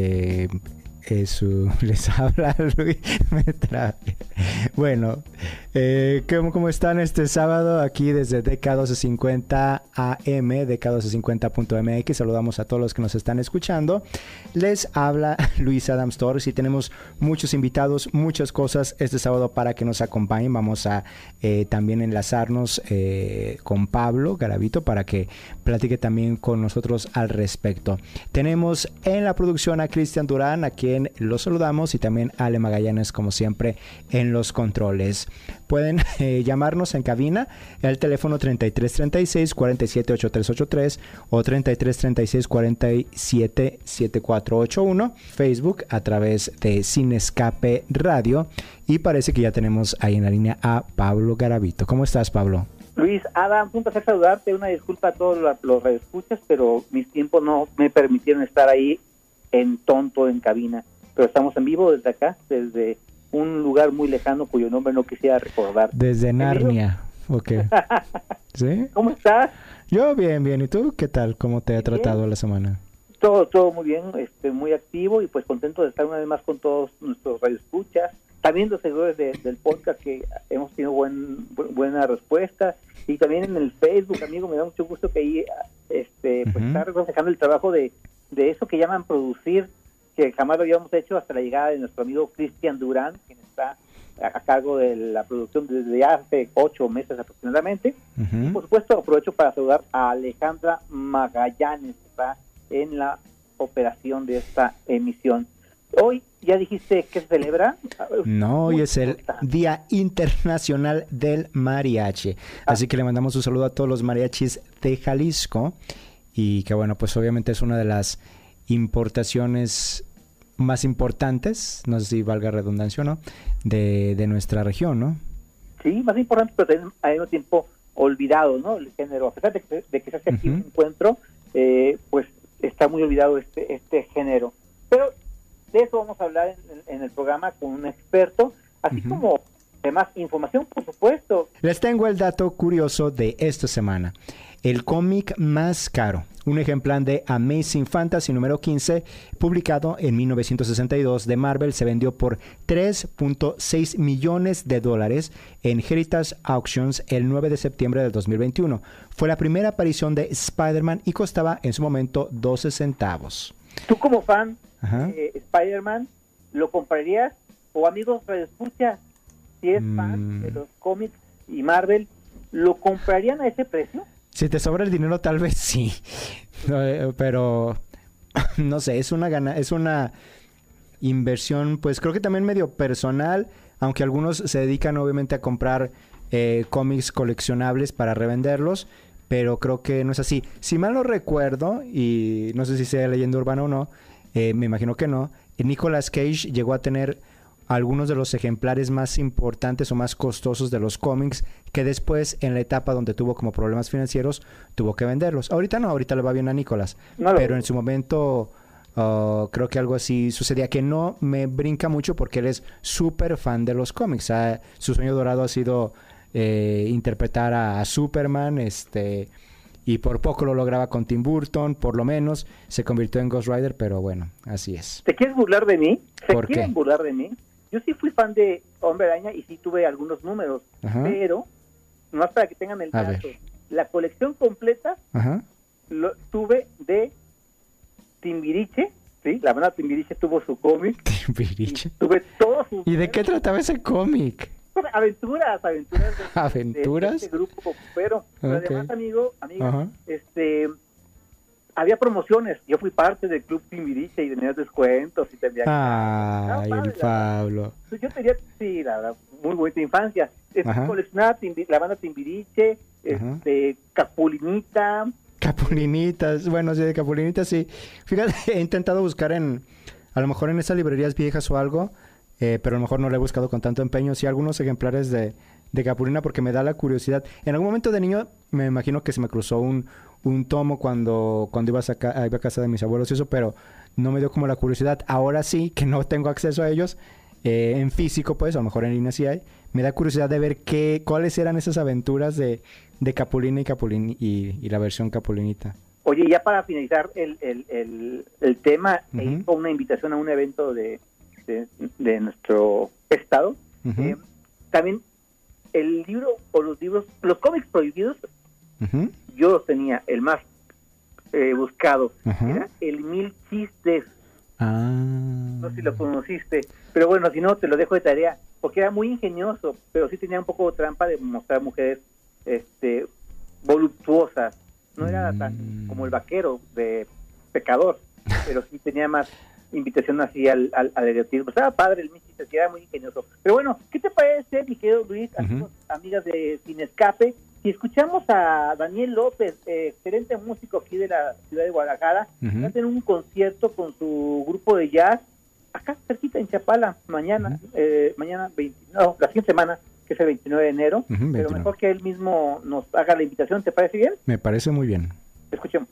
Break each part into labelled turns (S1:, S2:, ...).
S1: Eh, eso les habla Luis Bueno, eh, ¿cómo, están este sábado? Aquí desde DK1250 AM, DK1250.mx. Saludamos a todos los que nos están escuchando. Les habla Luis Adams Torres y tenemos muchos invitados, muchas cosas este sábado para que nos acompañen. Vamos a eh, también enlazarnos eh, con Pablo Garavito para que platique también con nosotros al respecto. Tenemos en la producción a Cristian Durán, a quien los saludamos, y también a Ale Magallanes, como siempre, en los controles. Pueden eh, llamarnos en cabina, el teléfono 3336 478383 o 3336 477481, Facebook a través de Sin Escape Radio y parece que ya tenemos ahí en la línea a Pablo Garavito. ¿Cómo estás, Pablo?
S2: Luis, Adam, un placer saludarte, una disculpa a todos los, los escuchas, pero mis tiempos no me permitieron estar ahí en tonto en cabina, pero estamos en vivo desde acá, desde un lugar muy lejano cuyo nombre no quisiera recordar.
S1: Desde Narnia, ok.
S2: ¿Sí? ¿Cómo estás?
S1: Yo bien, bien. ¿Y tú qué tal? ¿Cómo te ha tratado la semana?
S2: Todo, todo muy bien, este, muy activo y pues contento de estar una vez más con todos nuestros radioescuchas. También los seguidores del podcast que hemos tenido buen, buena respuesta y también en el Facebook, amigo, me da mucho gusto que ahí este, pues, está reflejando el trabajo de, de eso que llaman producir que jamás lo habíamos hecho hasta la llegada de nuestro amigo Cristian Durán, quien está a cargo de la producción desde hace ocho meses aproximadamente. y por supuesto, aprovecho para saludar a Alejandra Magallanes, que está en la operación de esta emisión. Hoy, ¿ya dijiste que se celebra?
S1: No, hoy es el Día Internacional del Mariachi. Ah. Así que le mandamos un saludo a todos los mariachis de Jalisco. Y que bueno, pues obviamente es una de las importaciones más importantes, no sé si valga redundancia o no, de, de nuestra región, ¿no?
S2: Sí, más importante, pero al mismo tiempo olvidado, ¿no? El género, a pesar de que, de que se hace aquí un encuentro, eh, pues está muy olvidado este, este género. Pero de eso vamos a hablar en, el programa con un experto, así como además información, por supuesto.
S1: Les tengo el dato curioso de esta semana el cómic más caro, un ejemplar de Amazing Fantasy número 15, publicado en 1962 de Marvel, se vendió por 3.6 millones de dólares en Heritage Auctions el 9 de septiembre de 2021. Fue la primera aparición de Spider-Man y costaba en su momento 12 centavos.
S2: ¿Tú como fan de Spider-Man lo comprarías? O amigos, escucha, si es fan de mm. los cómics y Marvel, ¿lo comprarían a ese precio?
S1: Si te sobra el dinero, tal vez sí. Eh, pero no sé, es una gana, es una inversión, pues creo que también medio personal, aunque algunos se dedican obviamente a comprar eh, cómics coleccionables para revenderlos, pero creo que no es así. Si mal no recuerdo, y no sé si sea leyenda urbana o no, eh, me imagino que no, Nicolas Cage llegó a tener algunos de los ejemplares más importantes o más costosos de los cómics que después en la etapa donde tuvo como problemas financieros tuvo que venderlos. Ahorita no, ahorita le va bien a Nicolás, pero en su momento uh, creo que algo así sucedía que no me brinca mucho porque él es súper fan de los cómics. Ah, su sueño dorado ha sido eh, interpretar a, Superman, este y por poco lo lograba con Tim Burton, por lo menos se convirtió en Ghost Rider, pero bueno, así es.
S2: ¿Te quieres burlar de mí? ¿Se quieren burlar de mí? Yo sí fui fan de Hombre Araña y sí tuve algunos números, pero, no para que tengan el dato, la colección completa lo tuve de Timbiriche, ¿sí? La banda Timbiriche tuvo su cómic.
S1: Timbiriche.
S2: Tuve todos sus...
S1: ¿Y de qué trataba ese cómic?
S2: Aventuras, aventuras.
S1: De, ¿Aventuras?
S2: este grupo pero además, amigo, amiga, este había promociones. Yo fui parte del club Timbiriche y tenía descuentos y tenía.
S1: Ay, el Pablo.
S2: Pues yo tenía, sí, la verdad, muy buena infancia. Coleccionaba la banda Timbiriche, este, Capulinita.
S1: Capulinitas, bueno, sí, de Capulinitas sí. Fíjate, he intentado buscar en a lo mejor en esas librerías viejas o algo, eh, pero a lo mejor no lo he buscado con tanto empeño. Sí, algunos ejemplares de, de Capulina porque me da la curiosidad. En algún momento de niño me imagino que se me cruzó un, un tomo cuando, cuando iba, a iba a casa de mis abuelos y eso, pero no me dio como la curiosidad. Ahora sí, que no tengo acceso a ellos eh, en físico, pues, a lo mejor en línea sí hay, me da curiosidad de ver qué, cuáles eran esas aventuras de, de Capulina y, Capulín y, la versión Capulinita.
S2: Oye, ya para finalizar el, el, el, tema, uh una invitación a un evento de, de, nuestro estado. Eh, también el libro o los libros, los cómics prohibidos, yo los tenía, el más eh, buscado, era el Mil Chistes. Ah. No sé si lo conociste, pero bueno, si no, te lo dejo de tarea, porque era muy ingenioso, pero sí tenía un poco de trampa de mostrar mujeres este voluptuosas. No era tan mm. como el vaquero de pecador, pero sí tenía más invitación así al, al, al erotismo. Estaba padre el Michi, era muy ingenioso. Pero bueno, ¿qué te parece, mi querido Luis, amigas de Sin Escape? Si escuchamos a Daniel López, eh, excelente músico aquí de la ciudad de Guadalajara, va a tener un concierto con su grupo de jazz acá cerquita en Chapala, mañana, eh, mañana, 20, no, la siguiente semana, que es el 29 de enero, pero mejor que él mismo nos haga la invitación, ¿te parece bien?
S1: Me parece muy bien.
S2: Escuchemos.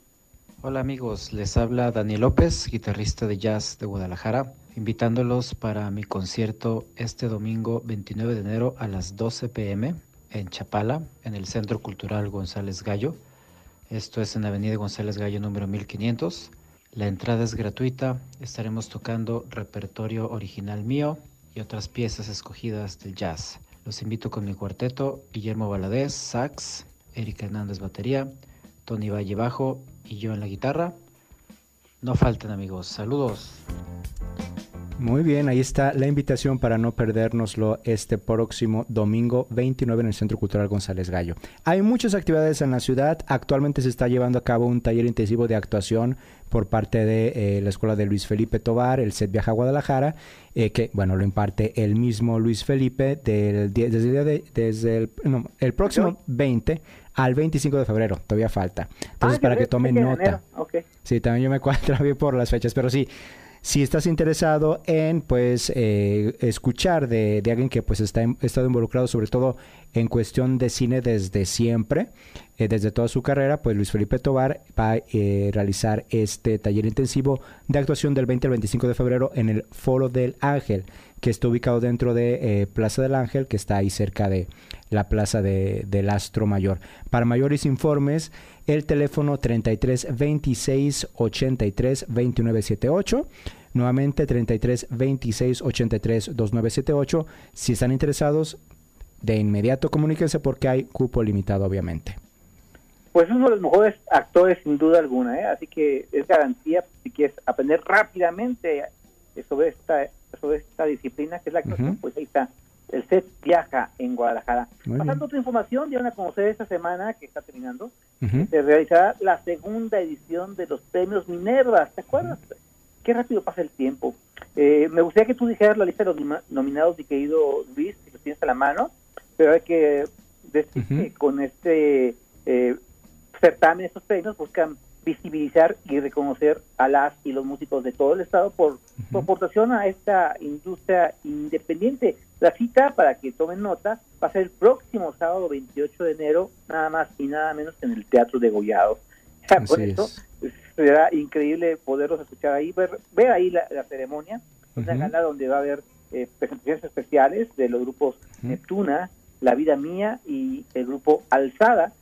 S3: Hola amigos, les habla Daniel López, guitarrista de jazz de Guadalajara, invitándolos para mi concierto este domingo 29 de enero a las 12 pm en Chapala, en el Centro Cultural González Gallo. Esto es en Avenida González Gallo número 1500. La entrada es gratuita, estaremos tocando repertorio original mío y otras piezas escogidas del jazz. Los invito con mi cuarteto, Guillermo Valadez, sax, Erika Hernández batería, Tony Valle bajo y yo en la guitarra. No falten amigos, saludos.
S1: Muy bien, ahí está la invitación para no perdérnoslo este próximo domingo 29 en el Centro Cultural González Gallo. Hay muchas actividades en la ciudad. Actualmente se está llevando a cabo un taller intensivo de actuación por parte de eh, la Escuela de Luis Felipe Tobar, el SET Viaja a Guadalajara, eh, que, bueno, lo imparte el mismo Luis Felipe del, desde, desde el, el próximo 20 al 25 de febrero, todavía falta. Entonces, ah, para que tomen nota. Sí, también yo me cuadro bien por las fechas, pero sí, si estás interesado en pues eh, escuchar de, alguien que pues está estado involucrado sobre todo en cuestión de cine desde siempre, eh, desde toda su carrera, pues Luis Felipe Tobar va a eh, realizar este taller intensivo de actuación del 20 al 25 de febrero en el Foro del Ángel, que está ubicado dentro de Plaza del Ángel, que está ahí cerca de la Plaza de, del Astro Mayor. Para mayores informes, el teléfono 33 26 83 29 78 Nuevamente 33 26 83 2978. Si están interesados, de inmediato comuníquense porque hay cupo limitado, obviamente.
S2: Pues uno de los mejores actores, sin duda alguna, ¿eh? así que es garantía si quieres aprender rápidamente sobre esta sobre esta disciplina que es la actuación, pues ahí está. El set viaja en Guadalajara. Pasando otra información, dieron a conocer esta semana que está terminando, se realizará la segunda edición de los premios Minerva. ¿Te acuerdas? qué rápido pasa el tiempo. Eh, me gustaría que tú dijeras la lista de los nominados, mi querido Luis, si lo tienes a la mano, pero hay que decir que con este eh, certamen, estos premios buscan visibilizar y reconocer a las y los músicos de todo el estado por su aportación a esta industria independiente. La cita, para que tomen nota, va a ser el próximo sábado 28 de enero, nada más y nada menos que en el Teatro de Gollados. Por eso, será increíble poderlos escuchar ahí, ver, ver ahí la, ceremonia, una gala donde va a haber eh, presentaciones especiales de los grupos Neptuna, La Vida Mía y el grupo Alzada,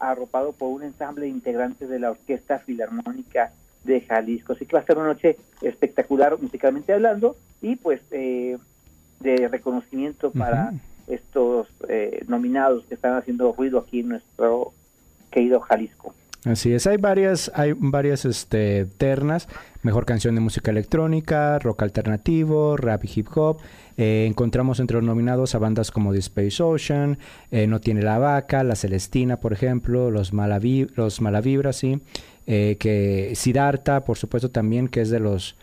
S2: arropado por un ensamble de integrantes de la Orquesta Filarmónica de Jalisco. Así que va a ser una noche espectacular musicalmente hablando y pues eh, de reconocimiento para estos eh, nominados que están haciendo ruido aquí en nuestro querido Jalisco.
S1: Así es, hay varias, hay varias este, ternas, mejor canción de música electrónica, rock alternativo, rap y hip hop. Eh, encontramos entre los nominados a bandas como The Space Ocean, eh, No Tiene la Vaca, La Celestina, por ejemplo, Los, Malavi los Malavibra, sí, eh, que Siddhartha, por supuesto también, que es de los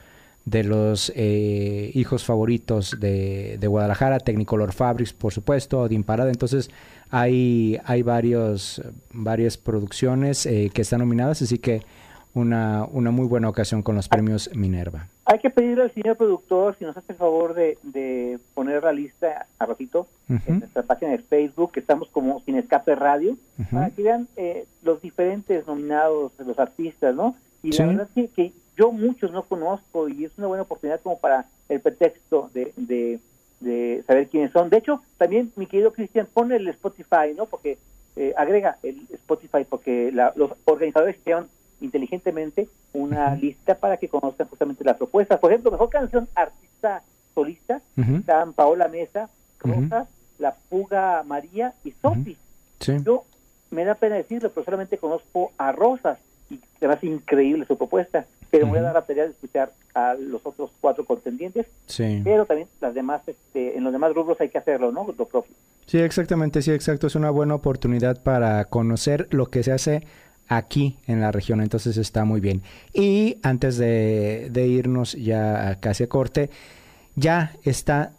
S1: de los hijos favoritos de, de Guadalajara, Technicolor Fabrics, por supuesto, Odin Parada. Entonces, hay, hay varios, varias producciones eh, que están nominadas, así que una, una muy buena ocasión con los premios Minerva.
S2: Hay que pedirle al señor productor si nos hace el favor de, de poner la lista a ratito en nuestra página de Facebook, que estamos como Sin Escape Radio,
S1: Ujú.
S2: para que vean eh, los diferentes nominados, los artistas, ¿no? Y
S1: Sí.
S2: la verdad es que, que yo muchos no conozco y es una buena oportunidad como para el pretexto de, de, de saber quiénes son. De hecho, también, mi querido Cristian, pone el Spotify, ¿no? Porque eh, agrega el Spotify, porque la- los organizadores crearon inteligentemente una lista para que conozcan justamente las propuestas. Por ejemplo, mejor canción artista solista,
S1: Ujú.
S2: están Paola Mesa. Rosas, La Puga María y Sofi.
S1: Sí.
S2: Yo me da pena decirlo, pero solamente conozco a Rosas y se me hace increíble su propuesta, pero me voy a dar la tarea de escuchar a los otros cuatro contendientes,
S1: Sí.
S2: pero también las demás, este, en los demás rubros hay que hacerlo, ¿no? Lo propio.
S1: Sí, exactamente, sí, exacto. Es una buena oportunidad para conocer lo que se hace aquí en la región, entonces está muy bien. Y antes de, de irnos ya casi a corte, ya está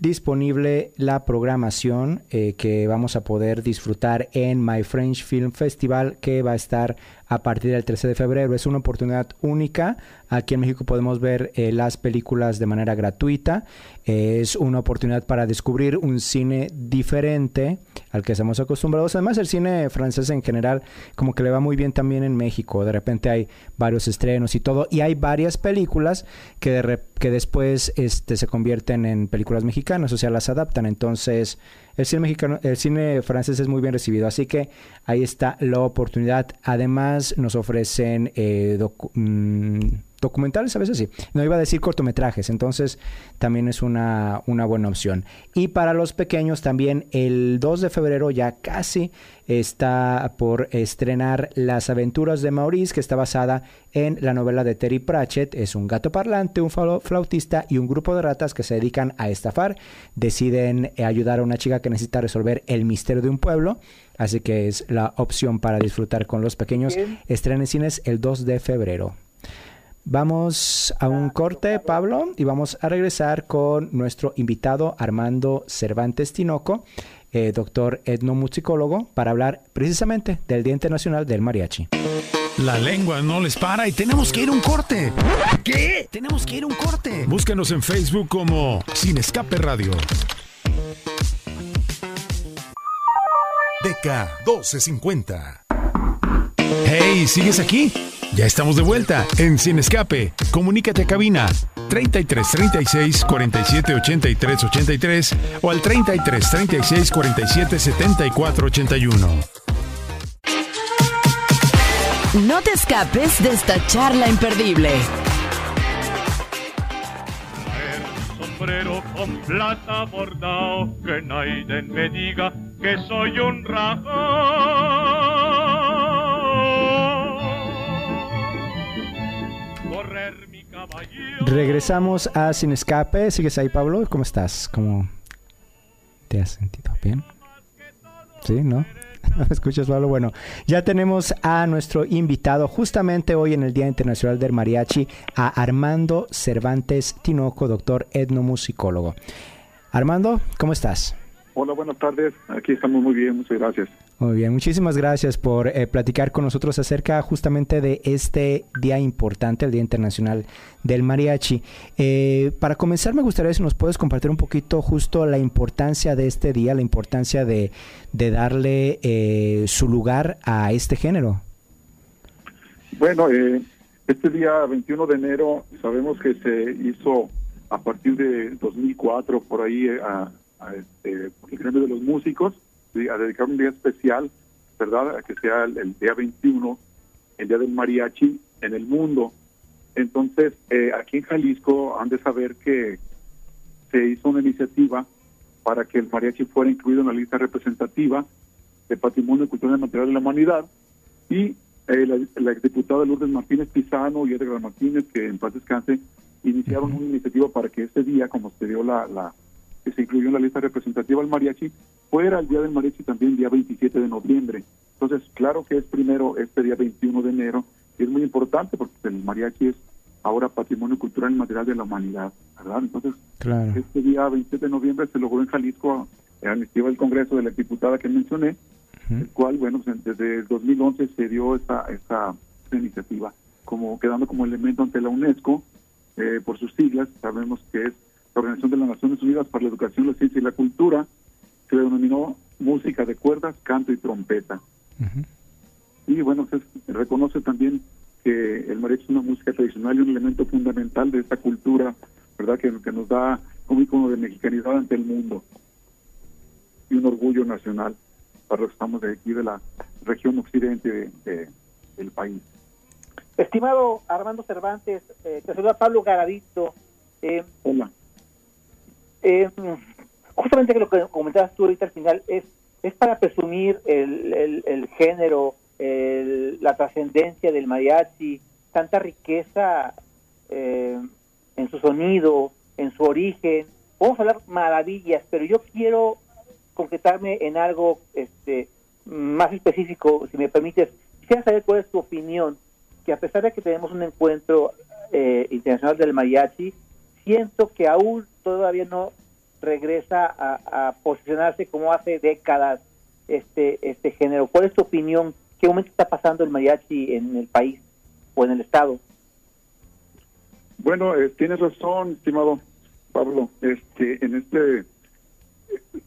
S1: disponible la programación eh, que vamos a poder disfrutar en My French Film Festival que va a estar a partir del 13 de febrero. Es una oportunidad única. Aquí en México podemos ver eh, las películas de manera gratuita. Es una oportunidad para descubrir un cine diferente al que estamos acostumbrados. Además, el cine francés en general como que le va muy bien también en México. De repente hay varios estrenos y todo. Y hay varias películas que, de que después este, se convierten en películas mexicanas, o sea, las adaptan. Entonces, el cine mexicano, el cine francés es muy bien recibido. Así que ahí está la oportunidad. Además, nos ofrecen eh, mm, documentales, a veces sí. No iba a decir cortometrajes, entonces también es una, una buena opción. Y para los pequeños también, el 2 de febrero ya casi está por estrenar Las aventuras de Maurice, que está basada en la novela de Terry Pratchett. Es un gato parlante, un flau- flautista y un grupo de ratas que se dedican a estafar. Deciden eh, ayudar a una chica que necesita resolver el misterio de un pueblo. Así que es la opción para disfrutar con los pequeños. Estrena en cines el 2 de febrero. Vamos a un corte, Pablo, y vamos a regresar con nuestro invitado Armando Cervantes Tinoco, eh, doctor etnomusicólogo, para hablar precisamente del Día Internacional del Mariachi.
S4: La lengua no les para y tenemos que ir a un corte.
S5: ¿Qué?
S4: Tenemos que ir a un corte. Búscanos en Facebook como Sin Escape Radio. DK 1250. Hey, ¿sigues aquí? Ya estamos de vuelta en Sin Escape. Comunícate a cabina 33 36 47 83 83 o al 33 36 47 74 81.
S6: No te escapes de esta charla imperdible.
S7: sombrero con plata bordado, que nadie me diga que soy un rajón.
S1: Regresamos a Sin Escape. ¿Sigues ahí, Pablo? ¿Cómo estás? ¿Cómo te has sentido? ¿Bien? ¿Sí? ¿No? ¿No me escuchas, Pablo? Bueno, ya tenemos a nuestro invitado justamente hoy en el Día Internacional del Mariachi, a Armando Cervantes Tinoco, doctor etnomusicólogo. Armando, ¿cómo estás?
S8: Hola, buenas tardes. Aquí estamos muy bien, muchas gracias.
S1: Muy bien, muchísimas gracias por eh, platicar con nosotros acerca justamente de este día importante, el Día Internacional del Mariachi. Eh, para comenzar, me gustaría si nos puedes compartir un poquito justo la importancia de este día, la importancia de, darle eh, su lugar a este género.
S8: Bueno, eh, este día 21 de enero sabemos que se hizo a partir de 2004 por ahí eh, a, este, por el gremio de los músicos a dedicar un día especial, ¿verdad? A que sea el, el día 21, el día del mariachi en el mundo. Entonces, eh, aquí en Jalisco han de saber que se hizo una iniciativa para que el mariachi fuera incluido en la lista representativa de Patrimonio Cultural y Material de la Humanidad y eh, la, la exdiputada Lourdes Martínez Pizano y Edgar Martínez, que en paz descanse, iniciaron una iniciativa para que este día, como se dio la, la que se incluyó en la lista representativa al mariachi, fuera el día del mariachi también día 27 de noviembre. Entonces, claro que es primero este día 21 de enero, y es muy importante porque el mariachi es ahora patrimonio cultural y material de la humanidad, ¿verdad? Entonces,
S1: Claro.
S8: este día 27 de noviembre se logró en Jalisco, en la iniciativa del Congreso de la diputada que mencioné, el cual, bueno, pues, desde el 2011 se dio esta, esta, esta iniciativa, como quedando como elemento ante la UNESCO eh, por sus siglas, sabemos que es la Organización de las Naciones Unidas para la Educación, la Ciencia y la Cultura, se denominó música de cuerdas, canto y trompeta. Y bueno, se reconoce también que el mariachi es una música tradicional y un elemento fundamental de esta cultura, ¿verdad? Que, que nos da un icono de mexicanidad ante el mundo y un orgullo nacional para los que estamos de aquí de la región occidente de, del país.
S2: Estimado Armando Cervantes, eh, te saluda Pablo Garavito. Eh,
S8: Hola.
S2: Eh, justamente lo que comentabas tú ahorita al final es es para presumir el, el, género, el, la trascendencia del mariachi, tanta riqueza eh, en su sonido, en su origen. Vamos a hablar maravillas, pero yo quiero concretarme en algo este más específico, si me permites. Quisiera saber cuál es tu opinión, que a pesar de que tenemos un encuentro eh, internacional del mariachi, siento que aún todavía no regresa a, posicionarse como hace décadas este este género. ¿Cuál es tu opinión? ¿Qué momento está pasando el mariachi en el país o en el estado?
S8: Bueno, eh, tienes razón, estimado Pablo. Este, en este,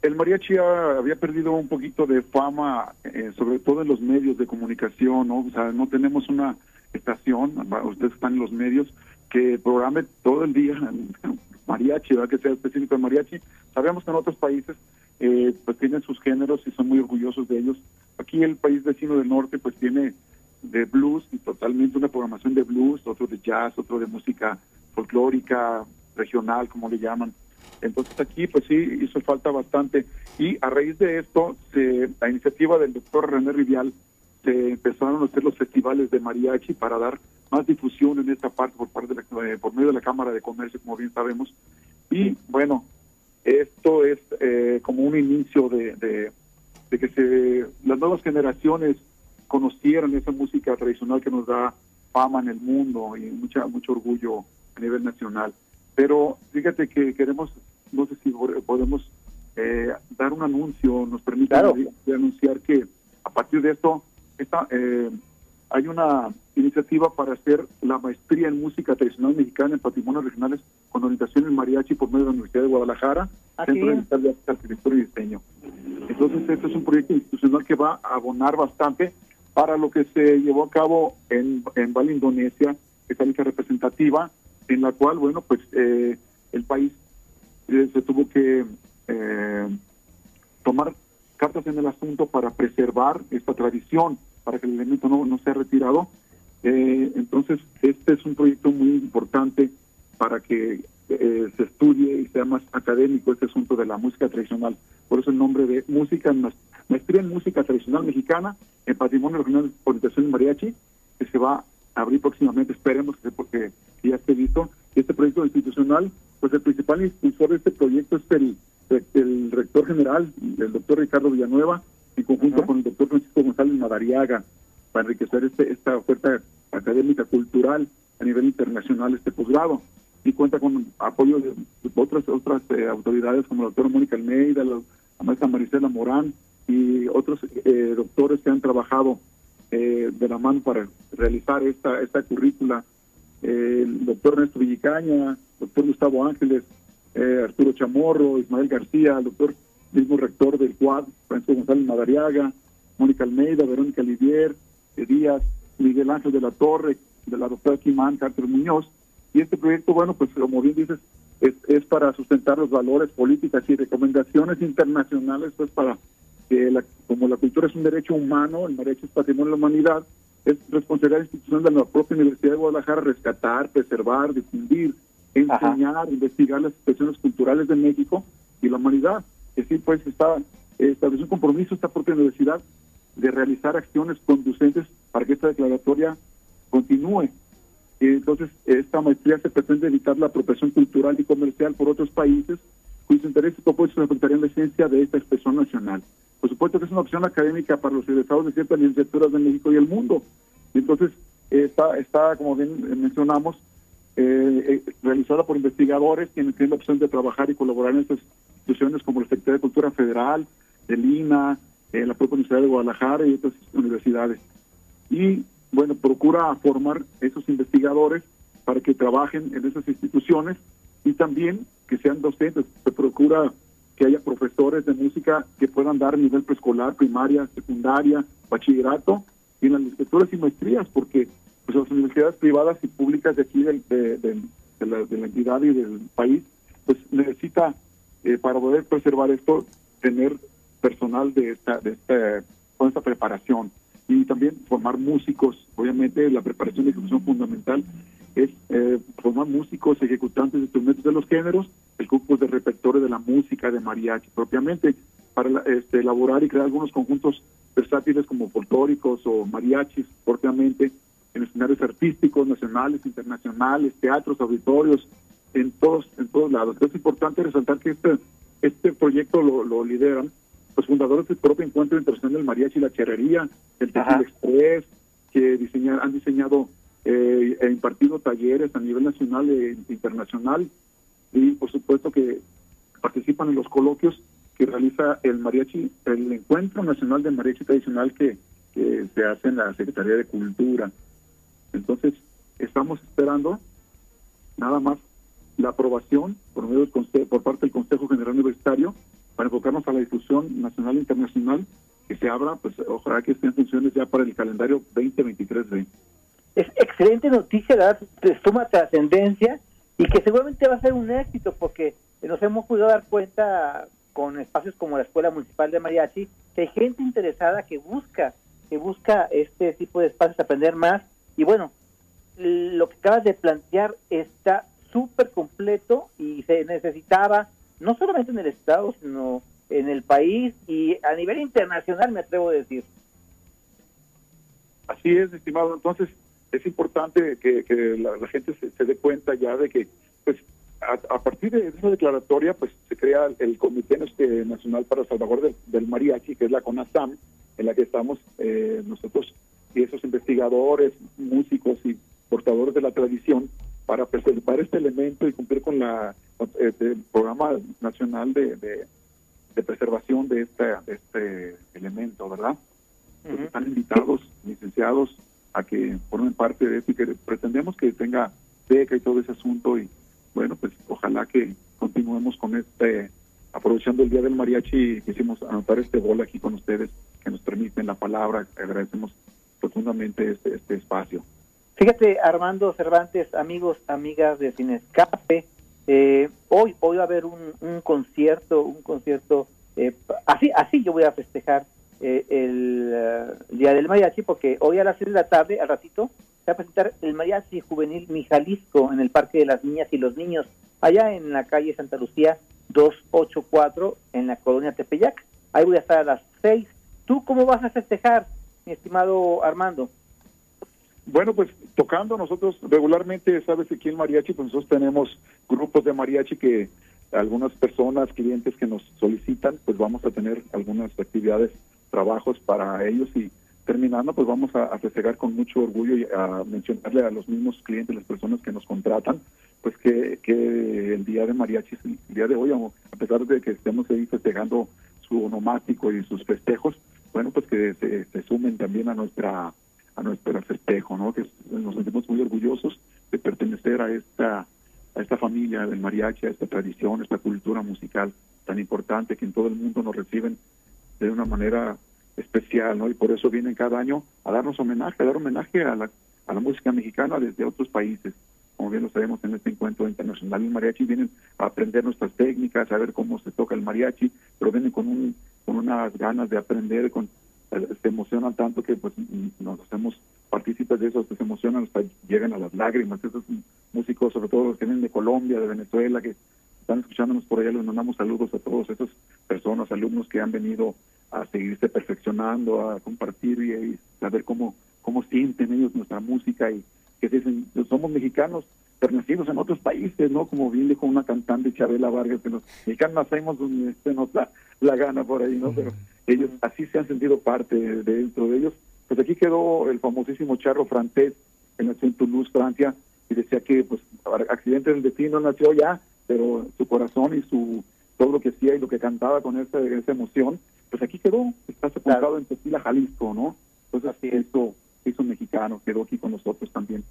S8: el mariachi había perdido un poquito de fama, eh, sobre todo en los medios de comunicación, ¿no? O sea, no tenemos una estación, ustedes están en los medios, que programe todo el día mariachi, ¿verdad? que sea específico de mariachi. Sabemos que en otros países eh, pues tienen sus géneros y son muy orgullosos de ellos. Aquí el país vecino del norte pues tiene de blues y totalmente una programación de blues, otro de jazz, otro de música folclórica, regional, como le llaman. Entonces aquí pues sí hizo falta bastante y a raíz de esto se, la iniciativa del doctor René Rivial se empezaron a hacer los festivales de mariachi para dar más difusión en esta parte por parte de la, eh, por medio de la Cámara de Comercio, como bien sabemos. Y bueno, esto es eh, como un inicio de, de, de, que se las nuevas generaciones conocieran esa música tradicional que nos da fama en el mundo y mucha mucho orgullo a nivel nacional. Pero fíjate que queremos, no sé si podemos eh, dar un anuncio, nos permite
S2: claro.
S8: anunciar que a partir de esto esta, eh, hay una iniciativa para hacer la maestría en música tradicional mexicana en patrimonios regionales con orientación en mariachi por medio de la Universidad de Guadalajara. Centro de Arquitectura y Diseño. Entonces, este es un proyecto institucional que va a abonar bastante para lo que se llevó a cabo en, en Bali, Indonesia, esta lista representativa, en la cual, bueno, pues eh, el país eh, se tuvo que eh, tomar cartas en el asunto para preservar esta tradición para que el elemento no, no sea retirado. Eh, entonces, este es un proyecto muy importante para que eh, se estudie y sea más académico este asunto de la música tradicional. Por eso el nombre de música, maestría en música tradicional mexicana en patrimonio regional orientación en mariachi, que se va a abrir próximamente, esperemos que, porque ya esté listo. Este proyecto institucional, pues el principal impulsor de este proyecto es el, el rector general, el doctor Ricardo Villanueva, en conjunto uh -huh. con el doctor Francisco González Madariaga, para enriquecer este, esta oferta académica cultural a nivel internacional, este posgrado. Y cuenta con apoyo de, otras otras eh, autoridades como la doctora Mónica Almeida, la, la maestra Marisela Morán y otros eh, doctores que han trabajado eh, de la mano para realizar esta, esta currícula. el doctor Ernesto Villicaña, doctor Gustavo Ángeles, Arturo Chamorro, Ismael García, el doctor mismo rector del CUAD, Francisco González Madariaga, Mónica Almeida, Verónica Livier, Díaz, Miguel Ángel de la Torre, de la doctora Quimán, Carter Muñoz. Y este proyecto, bueno, pues como bien dices, es, es para sustentar los valores, políticas y recomendaciones internacionales, pues para que, la, como la cultura es un derecho humano, el derecho es patrimonio de la humanidad, es responsabilidad institucional de la propia Universidad de Guadalajara rescatar, preservar, difundir, enseñar, Ajá. investigar las expresiones culturales de México y la humanidad. Es decir, pues está estableció un compromiso esta propia universidad de realizar acciones conducentes para que esta declaratoria continúe. Entonces, esta maestría se pretende evitar la apropiación cultural y comercial por otros países cuyos intereses y propósitos afectarían la esencia de esta expresión nacional. Por supuesto que es una opción académica para los egresados de ciertas licenciaturas de México y el mundo. Entonces, está, está como bien mencionamos, eh, eh, realizada por investigadores quienes tienen la opción de trabajar y colaborar en estas instituciones como la Secretaría de Cultura Federal, del INA, eh, la propia Universidad de Guadalajara y otras universidades. Y bueno, procura formar esos investigadores para que trabajen en esas instituciones y también que sean docentes. Se procura que haya profesores de música que puedan dar nivel preescolar, primaria, secundaria, bachillerato y en las licenciaturas y maestrías, porque pues, las universidades privadas y públicas de aquí del, de, de, la, de, la, entidad y del país, pues necesita, eh, para poder preservar esto, tener personal de esta, de esta, con esta preparación y también formar músicos. Obviamente la preparación de ejecución fundamental es eh, formar músicos, ejecutantes de instrumentos de los géneros, el grupo de repertorio de la música de mariachi propiamente, para este, elaborar y crear algunos conjuntos versátiles como folclóricos o mariachis propiamente en escenarios artísticos, nacionales, internacionales, teatros, auditorios, en todos, en todos lados. Es importante resaltar que este, este proyecto lo, lo lideran los fundadores del propio Encuentro Internacional del Mariachi y la Cherrería, el Tequila Express, que diseñar, han diseñado eh, e impartido talleres a nivel nacional e internacional y por supuesto que participan en los coloquios que realiza el mariachi, el Encuentro Nacional del Mariachi Tradicional que, que se hace en la Secretaría de Cultura. Entonces, estamos esperando nada más la aprobación por medio del por parte del Consejo General Universitario para enfocarnos a la difusión nacional e internacional que se abra, pues ojalá que estén funciones ya para el calendario 2023
S2: Es excelente noticia, la suma trascendencia y que seguramente va a ser un éxito porque nos hemos podido dar cuenta con espacios como la Escuela Municipal de Mariachi que hay gente interesada que busca que busca este tipo de espacios aprender más. Y bueno lo que acabas de plantear está súper completo y se necesitaba no solamente en el Estado, sino en el país y a nivel internacional, me atrevo a decir.
S8: Así es, estimado. Entonces, es importante que, la, gente se, dé cuenta ya de que, pues, a, partir de esa declaratoria, pues, se crea el Comité Nacional para Salvaguarda del, del, Mariachi, que es la CONASAM, en la que estamos eh, nosotros y esos investigadores, músicos y portadores de la tradición, para preservar este elemento y cumplir con la este, el programa nacional de, de, preservación de este, este elemento, ¿verdad? Están invitados, licenciados, a que formen parte de esto y que pretendemos que tenga beca y todo ese asunto y bueno, pues ojalá que continuemos con este, aprovechando el Día del Mariachi, quisimos anotar este bol aquí con ustedes, que nos permiten la palabra, agradecemos profundamente este, este espacio.
S2: Fíjate, Armando Cervantes, amigos, amigas de Sin Escape, eh, hoy, hoy va a haber un, concierto, un concierto, eh, así, así yo voy a festejar eh, el Día del Mariachi, porque hoy a las 6 de la tarde, al ratito, se va a presentar el Mariachi Juvenil Mi Jalisco en el Parque de las Niñas y los Niños, allá en la calle Santa Lucía 284, en la colonia Tepeyac. Ahí voy a estar a las 6. ¿Tú cómo vas a festejar, mi estimado Armando?
S8: Bueno, pues tocando nosotros regularmente, sabes aquí en Mariachi, pues nosotros tenemos grupos de mariachi que algunas personas, clientes que nos solicitan, pues vamos a tener algunas actividades, trabajos para ellos y terminando, pues vamos a, festejar con mucho orgullo y a mencionarle a los mismos clientes, las personas que nos contratan, pues que, que el día de mariachi, el día de hoy, a pesar de que estemos ahí festejando su onomático y sus festejos, bueno, pues que se sumen también a nuestra a nuestro festejo, ¿no? Que nos sentimos muy orgullosos de pertenecer a esta a esta familia del mariachi, a esta tradición, a esta cultura musical tan importante que en todo el mundo nos reciben de una manera especial, ¿no? Y por eso vienen cada año a darnos homenaje, a dar homenaje a la, a la música mexicana desde otros países. Como bien lo sabemos en este encuentro internacional, el mariachi vienen a aprender nuestras técnicas, a ver cómo se toca el mariachi, pero vienen con un con unas ganas de aprender, con se emocionan tanto que pues nos hacemos partícipes de eso, que se emocionan hasta llegan a las lágrimas. Esos músicos, sobre todo los que vienen de Colombia, de Venezuela, que están escuchándonos por allá, les mandamos saludos a todos esas personas, alumnos que han venido a seguirse perfeccionando, a compartir y, saber cómo, cómo sienten ellos nuestra música y que dicen, somos mexicanos, pero nacidos en otros países, ¿no? Como bien dijo una cantante, Chabela Vargas, que los mexicanos nacemos donde se nos da la gana por ahí, ¿no? Pero ellos así se han sentido parte de, dentro de ellos. Pues aquí quedó el famosísimo charro francés que nació en Toulouse, Francia, y decía que, pues, accidente del destino nació ya, pero su corazón y su todo lo que hacía y lo que cantaba con esa, esa emoción, pues aquí quedó, está sepultado en Tequila, Jalisco, ¿no? Entonces, así eso hizo mexicano, quedó aquí con nosotros también.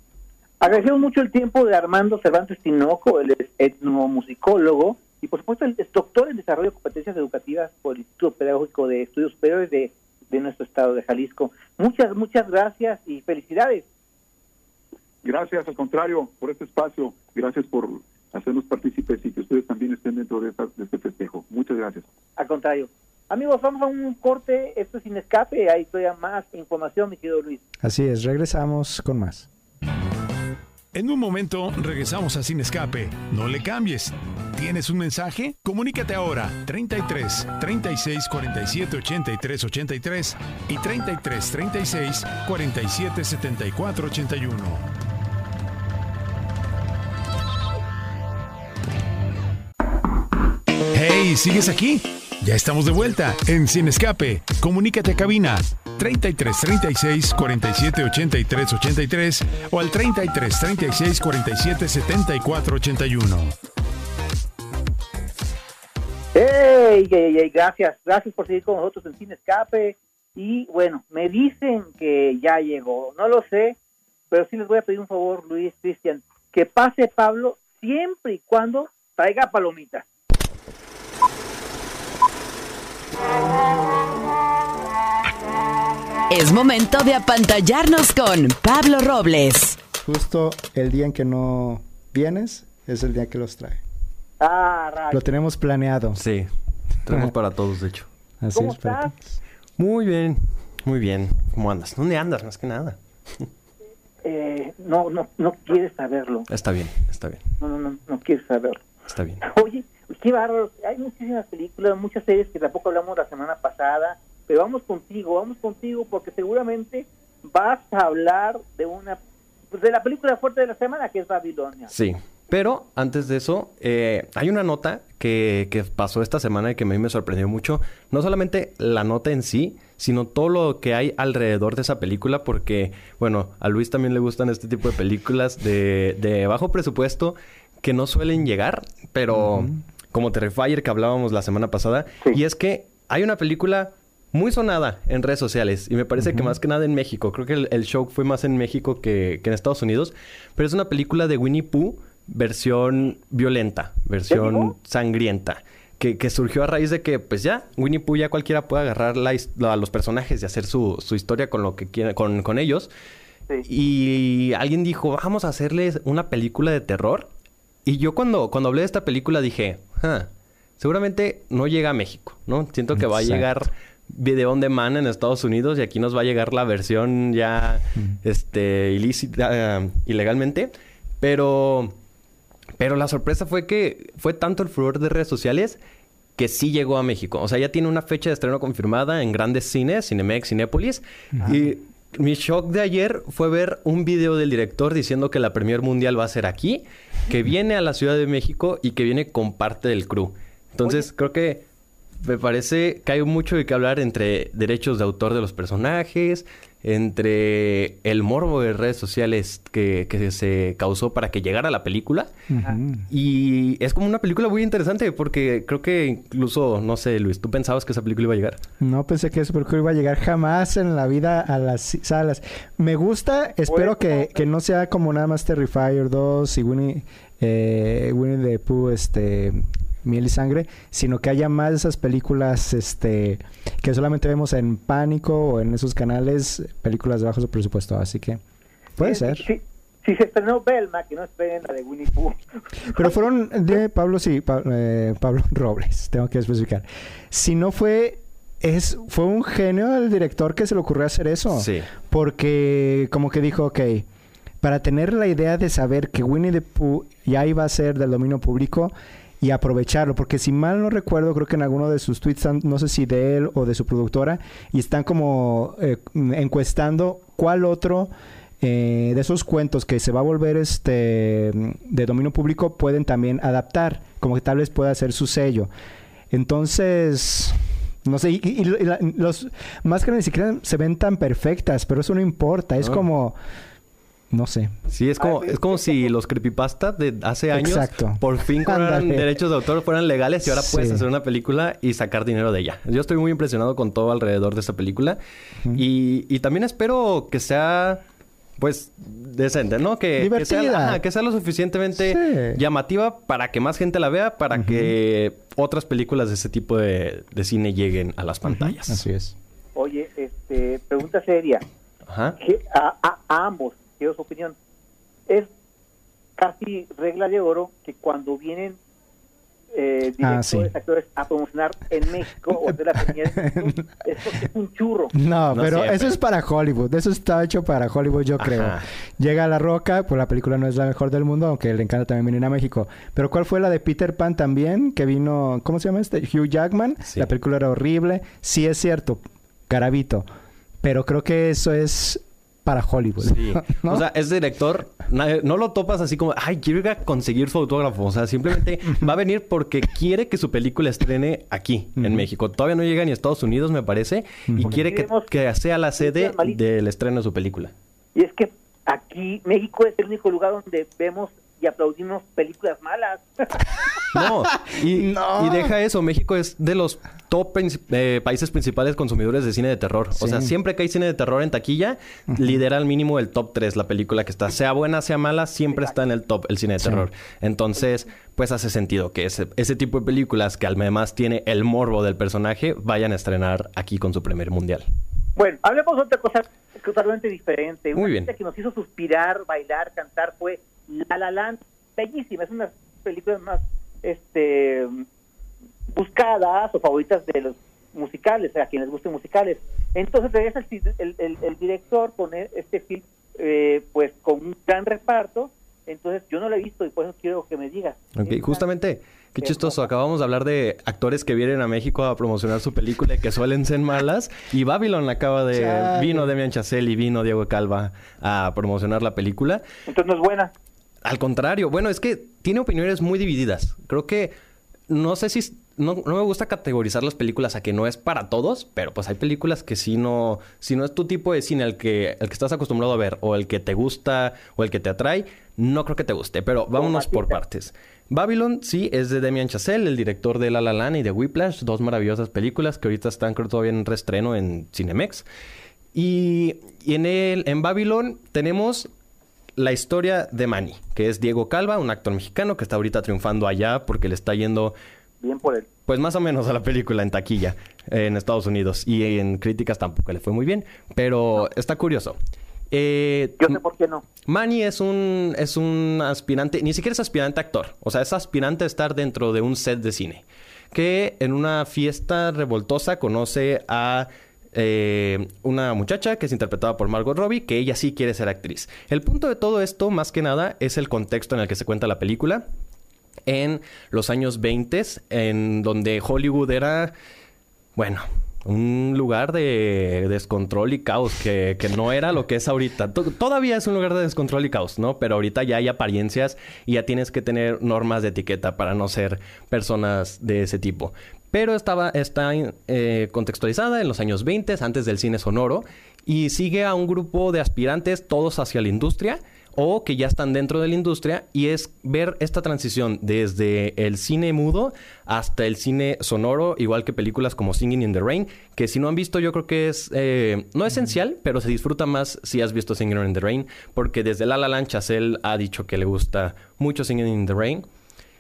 S2: Agradecemos mucho el tiempo de Armando Cervantes Tinoco, él es etnomusicólogo y por supuesto es doctor en desarrollo de competencias educativas por el Instituto Pedagógico de Estudios Superiores de, de nuestro estado de Jalisco. Muchas, muchas gracias y felicidades.
S8: Gracias, al contrario, por este espacio. Gracias por hacernos partícipes y que ustedes también estén dentro de, esta- de este festejo. Muchas gracias.
S2: Al contrario. Amigos, vamos a un corte, esto es sin escape, hay todavía más información, mi querido Luis.
S1: Así es, regresamos con más.
S4: En un momento regresamos a Sin Escape. No le cambies. ¿Tienes un mensaje? Comunícate ahora 33 36 47 83 83 y 33 36 47 74 81. Hey, ¿sigues aquí? Ya estamos de vuelta en Sin Escape. Comunícate a cabina 33 36 47 83 83 o al 33 36 47 74 81.
S2: ¡Ey! ey, ey, ey! Gracias, gracias por seguir con nosotros en Sin Escape. Y bueno, me dicen que ya llegó, no lo sé, pero sí les voy a pedir un favor, Luis, Cristian, que pase Pablo siempre y cuando traiga palomitas.
S6: Es momento de apantallarnos con Pablo Robles.
S1: Justo el día en que no vienes es el día que los trae.
S2: Ah, rayos.
S1: Lo tenemos planeado.
S9: Sí, tenemos para todos, de hecho.
S1: Así
S2: ¿Cómo
S1: es,
S2: estás?
S9: Muy bien, muy bien. ¿Cómo andas? ¿Dónde andas? Más que nada.
S2: Eh, no, no, no quieres saberlo.
S9: Está bien, está bien,
S2: No, no, no, no quieres saberlo.
S9: está bien.
S2: Oye, qué bárbaro. Hay muchísimas películas, muchas series que tampoco hablamos la semana pasada, pero vamos contigo, vamos contigo porque seguramente vas a hablar de una pues, de la película fuerte de la semana que es Babilonia.
S9: Sí. Pero antes de eso, eh, hay una nota que, que pasó esta semana y que a mí me sorprendió mucho. No solamente la nota en sí, sino todo lo que hay alrededor de esa película, porque, bueno, a Luis también le gustan este tipo de películas de, de bajo presupuesto que no suelen llegar, pero como Terrifier que hablábamos la semana pasada, y es que hay una película muy sonada en redes sociales y me parece que más que nada en México. Creo que el, el show fue más en México que, que en Estados Unidos, pero es una película de Winnie Pooh versión violenta, versión sangrienta. Que, que surgió a raíz de que, pues ya, Winnie Pooh ya cualquiera puede agarrar la his- a los personajes y hacer su, su historia con lo que quiera, con, con ellos. Y alguien dijo, vamos a hacerles una película de terror. Y yo cuando, cuando hablé de esta película dije, "Ah, seguramente no llega a México, ¿no? Siento que va a llegar video on demand en Estados Unidos y aquí nos va a llegar la versión ya este ilícita ilegalmente, pero pero la sorpresa fue que fue tanto el furor de redes sociales que sí llegó a México. O sea, ya tiene una fecha de estreno confirmada en grandes cines, Cinemex, Cinépolis. Y mi shock de ayer fue ver un video del director diciendo que la premier mundial va a ser aquí, que viene a la Ciudad de México y que viene con parte del crew. Entonces, creo que me parece que hay mucho de qué hablar entre derechos de autor de los personajes, entre el morbo de redes sociales que, que se causó para que llegara la película. Y es como una película muy interesante porque creo que incluso, no sé, Luis, ¿tú pensabas que esa película iba a llegar?
S1: No pensé que esa película iba a llegar jamás en la vida a las salas. Me gusta, espero que, que no sea como nada más Terrifier 2 y Winnie, eh, Winnie the Pooh, este, Miel y Sangre, sino que haya más de esas películas este, que solamente vemos en Pánico o en esos canales, películas de bajo presupuesto. Así que puede
S2: Sí,
S1: ser.
S2: sí. Si se estrenó Belma, que no esperen la de Winnie Pooh.
S1: Pero fueron de Pablo, sí, Pa- eh, Pablo Robles, tengo que especificar. Si no fue, es, fue un genio el director que se le ocurrió hacer eso.
S9: Sí.
S1: Porque como que dijo, ok, para tener la idea de saber que Winnie the Pooh ya iba a ser del dominio público y aprovecharlo, porque si mal no recuerdo, creo que en alguno de sus tweets, no sé si de él o de su productora, y están como eh, encuestando cuál otro eh, de esos cuentos que se va a volver este de dominio público pueden también adaptar, como que tal vez pueda hacer su sello. Entonces, no sé, y, y- y la- los máscaras ni siquiera se ven tan perfectas, pero eso no importa, es como, no sé.
S9: Sí, es como, es como si los creepypasta de hace años
S1: Exacto.
S9: por fin cobraran derechos de autor, fueran legales y ahora puedes
S1: Sí.
S9: hacer una película y sacar dinero de ella. Yo estoy muy impresionado con todo alrededor de esta película y, y también espero que sea pues decente, ¿no? Que, que sea, ajá, que sea lo suficientemente
S1: Sí.
S9: llamativa para que más gente la vea, para que otras películas de ese tipo de, de cine lleguen a las pantallas.
S1: Así es.
S2: Oye, este, pregunta seria.
S9: Ajá.
S2: Que a, a- a ambos, quiero su opinión. Es casi regla de oro que cuando vienen eh,
S1: Ah,
S2: directores,
S1: sí.
S2: actores a promocionar en México o hacer la México, es un churro.
S1: No,
S9: No
S1: pero
S9: siempre.
S1: eso es para Hollywood. Eso está hecho para Hollywood, yo creo.
S9: Ajá.
S1: Llega a La Roca, pues la película no es la mejor del mundo, aunque le encanta también venir a México. Pero ¿cuál fue la de Peter Pan también? Que vino, ¿cómo se llama este? Hugh Jackman.
S9: Sí.
S1: La película era horrible. Sí es cierto, Garabito. Pero creo que eso es para Hollywood.
S9: Sí.
S1: ¿no?
S9: O sea, es director, no lo topas así como, ay, quiero ir a conseguir su autógrafo. O sea, simplemente va a venir porque quiere que su película estrene aquí, en. México. Todavía no llega ni a Estados Unidos, me parece, y quiere que, que sea la sede del estreno de su película.
S2: Y es que aquí México es el único lugar donde vemos y aplaudimos películas malas.
S9: No, y,
S1: No.
S9: y deja eso. México es de los top eh, países principales consumidores de cine de terror. O sea, siempre que hay cine de terror en taquilla, lidera al mínimo el top 3 la película que está. Sea buena, sea mala, siempre está en el top el cine de
S1: Sí.
S9: terror. Entonces, pues hace sentido que ese, ese tipo de películas que además tiene el morbo del personaje vayan a estrenar aquí con su primer mundial.
S2: Bueno, hablemos de otra cosa totalmente diferente.
S9: Muy
S2: Una
S9: bien.
S2: película que nos hizo suspirar, bailar, cantar fue La La Land. Bellísima, es una de las películas más este, buscadas o favoritas de los musicales, a quienes les gusten musicales. Entonces regresa el, el, el- el director con e- este film eh, pues con un gran reparto. Entonces yo no lo he visto y por eso quiero que me digas.
S9: Justamente, qué chistoso. Acabamos de hablar de actores que vienen a México a promocionar su película y que suelen ser malas. Y Babylon acaba de...
S1: Chale.
S9: Vino Demian Chazelle y vino Diego Calva a promocionar la película.
S2: Entonces no es buena.
S9: Al contrario, bueno, es que tiene opiniones muy divididas. Creo que no sé si no, no me gusta categorizar las películas a que no es para todos, pero pues hay películas que si no, si no es tu tipo de cine el que, el que estás acostumbrado a ver, o el que te gusta, o el que te atrae, no creo que te guste. Pero vámonos por partes. Babylon, sí, es de Demian Chazelle, el director de La La Land y de Whiplash, dos maravillosas películas que ahorita están creo todavía en reestreno en Cinemex. Y, y en el, en Babylon tenemos la historia de Manny, que es Diego Calva, un actor mexicano que está ahorita triunfando allá porque le está yendo,
S2: Bien por él.
S9: pues más o menos a la película en taquilla eh, en Estados Unidos. Y en críticas tampoco le fue muy bien, pero está curioso. Eh,
S2: Yo sé por qué no.
S9: Manny es un, es un aspirante, ni siquiera es aspirante actor, o sea, es aspirante a estar dentro de un set de cine, que en una fiesta revoltosa conoce a eh, una muchacha que es interpretada por Margot Robbie, que ella sí quiere ser actriz. El punto de todo esto, más que nada, es el contexto en el que se cuenta la película. En los años 20, en donde Hollywood era, bueno, un lugar de descontrol y caos que, que no era lo que es ahorita. To- Todavía es un lugar de descontrol y caos, ¿no? Pero ahorita ya hay apariencias y ya tienes que tener normas de etiqueta para no ser personas de ese tipo. Pero estaba, está eh, contextualizada en los años 20, antes del cine sonoro, y sigue a un grupo de aspirantes, todos hacia la industria, o que ya están dentro de la industria y es ver esta transición desde el cine mudo hasta el cine sonoro, igual que películas como Singing in the Rain, que si no han visto yo creo que es eh, no esencial, pero se disfruta más si has visto Singing in the Rain, porque desde La La Land Chazelle ha dicho que le gusta mucho Singing in the Rain.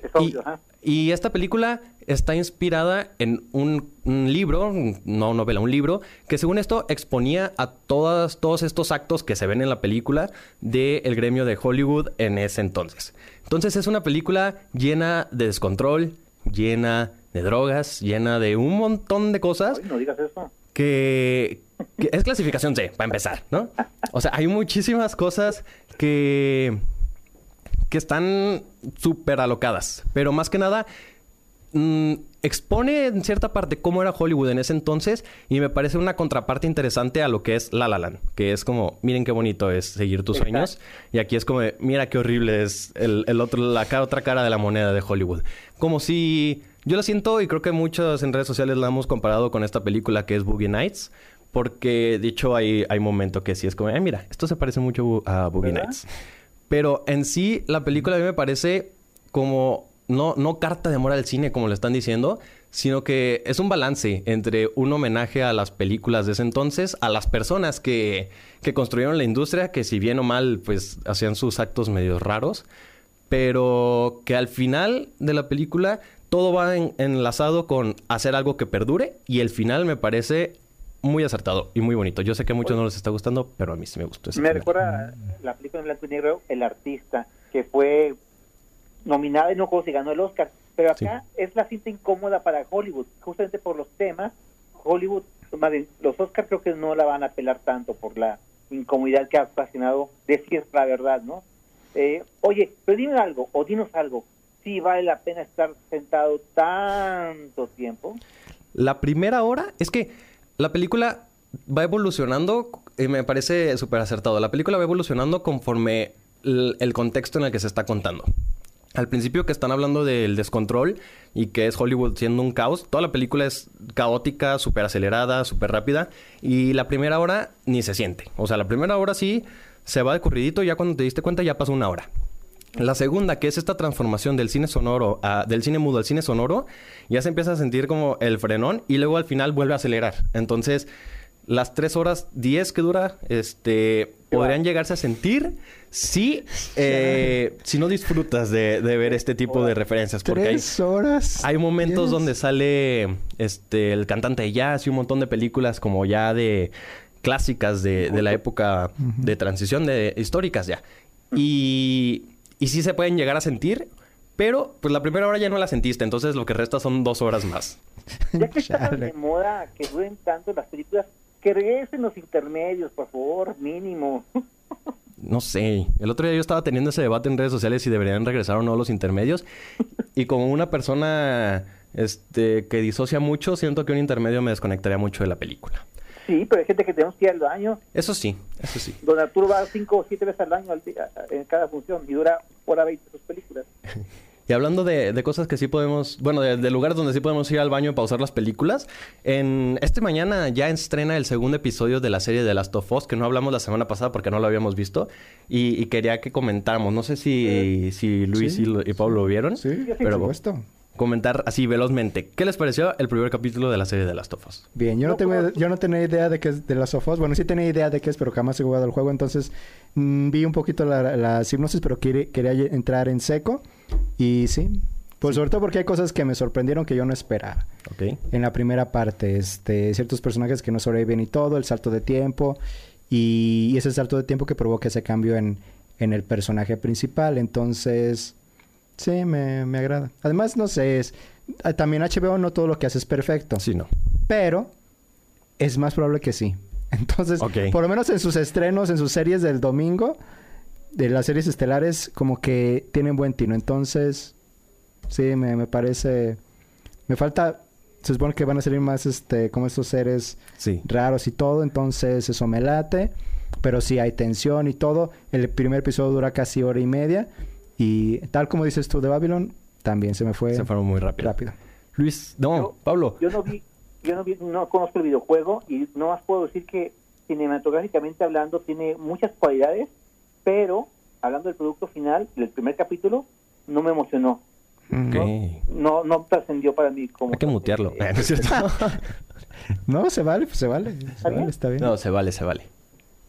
S2: Es
S9: Y,
S2: obvio, ajá.
S9: Y esta película está inspirada en un, un libro, no novela, un libro, que según esto exponía a todas, todos estos actos que se ven en la película del gremio de Hollywood en ese entonces. Entonces es una película llena de descontrol, llena de drogas, llena de un montón de cosas
S2: Ay, no digas eso.
S9: que, que es clasificación C, para empezar, ¿no? O sea, hay muchísimas cosas que, que están súper alocadas, pero más que nada mm, expone en cierta parte cómo era Hollywood en ese entonces y me parece una contraparte interesante a lo que es La La Land, que es como, miren qué bonito es seguir tus sueños y aquí es como, mira qué horrible es el, el otro, la ca- otra cara de la moneda de Hollywood. Como si, yo lo siento y creo que muchos en redes sociales la hemos comparado con esta película que es Boogie Nights. Porque, de hecho, hay, hay momento que sí es como, "Ay, mira, esto se parece mucho a Boogie
S2: ¿Verdad?
S9: Nights. Pero en sí, la película a mí me parece como no, no carta de amor al cine como le están diciendo, sino que es un balance entre un homenaje a las películas de ese entonces, a las personas que, que construyeron la industria, que si bien o mal, pues hacían sus actos medio raros, pero que al final de la película todo va en- enlazado con hacer algo que perdure y el final me parece muy acertado y muy bonito. Yo sé que a muchos no les está gustando, pero a mí sí me gustó
S2: Me recuerda la película en blanco y negro, El Artista, que fue nominada y no si ganó el Oscar. Pero acá es la cinta incómoda para Hollywood, justamente por los temas. Hollywood, más bien, los Oscars creo que no la van a apelar tanto por la incomodidad que ha ocasionado decir la verdad, ¿no? Eh, oye, pero dime algo, o dinos algo, si vale la pena estar sentado tanto tiempo.
S9: La primera hora es que la película va evolucionando y me parece súper acertado. La película va evolucionando conforme el, el contexto en el que se está contando. Al principio que están hablando del descontrol y que es Hollywood siendo un caos, toda la película es caótica, súper acelerada, súper rápida y la primera hora ni se siente. O sea, la primera hora sí se va de corridito, ya cuando te diste cuenta ya pasó una hora. La segunda, que es esta transformación del cine sonoro, a- del cine mudo al cine sonoro, ya se empieza a sentir como el frenón y luego al final vuelve a acelerar. Entonces, las tres horas 10 que dura, este, podrían llegarse a sentir si, eh, si no disfrutas de, de ver este tipo de referencias. Porque hay,
S1: Tres horas.
S9: hay momentos
S1: Yes.
S9: donde sale este, el cantante de jazz y un montón de películas como ya de clásicas de, de la época de transición de históricas ya. Y, y sí se pueden llegar a sentir, pero pues la primera hora ya no la sentiste, entonces lo que resta son dos horas más.
S2: Ya que está tan de moda que duren tanto las películas, que regresen los intermedios, por favor, mínimo.
S9: No sé. El otro día yo estaba teniendo ese debate en redes sociales si deberían regresar o no los intermedios. Y como una persona este, que disocia mucho, siento que un intermedio me desconectaría mucho de la película.
S2: Sí, pero hay gente que tenemos que ir al baño.
S9: Eso sí, eso sí.
S2: Don Arturo va cinco o siete veces al baño al día, en cada función y dura hora 20 sus películas.
S9: Y hablando de, de cosas que sí podemos, bueno, de, de lugares donde sí podemos ir al baño y pausar las películas, en este mañana ya estrena el segundo episodio de la serie de Last of Us, que no hablamos la semana pasada porque no lo habíamos visto, y, y quería que comentáramos, no sé si, si Luis
S1: Sí,
S9: y, lo- y Pablo lo vieron,
S1: Sí,
S9: pero
S1: por supuesto.
S9: Comentar así velozmente, ¿qué les pareció el primer capítulo de la serie de Last of Us?
S1: Bien, yo no, tengo, yo no tenía idea de qué es de las sofás. Bueno, sí tenía idea de qué es, pero jamás he jugado el juego. Entonces, mm, vi un poquito la, la hipnosis, pero quería, quería entrar en seco. Y sí, pues sobre todo porque hay cosas que me sorprendieron que yo no esperaba.
S9: Ok.
S1: En la primera parte, este, ciertos personajes que no sobreviven y todo, el salto de tiempo. Y, y ese salto de tiempo que provoca ese cambio en, en el personaje principal. Entonces, sí, me, me agrada. Además, no sé, es, ah, también HBO no todo lo que hace es perfecto.
S9: Sí, no.
S1: Pero es más probable que sí. Entonces, por lo menos en sus estrenos, en sus series del domingo, de las series estelares, como que tienen buen tino. Entonces, sí, me, me parece... Me falta... Se supone que van a salir más, este, como estos seres
S9: Sí.
S1: raros y todo. Entonces, eso me late. Pero sí hay tensión y todo. El primer episodio dura casi hora y media. Y tal como dices tú de Babylon, también se me fue
S9: Se fueron muy rápido.
S1: rápido.
S9: Luis, no,
S2: Yo-
S9: Pablo.
S2: Yo no vi, yo no vi, no conozco el videojuego y no más puedo decir que cinematográficamente hablando tiene muchas cualidades, pero hablando del producto final, del primer capítulo, no me emocionó. No, no trascendió para mí como.
S9: Hay que mutearlo.
S2: Eh,
S9: ¿No es cierto?
S1: No, se vale, pues se vale. Se vale, está bien.
S9: No, se vale, se vale.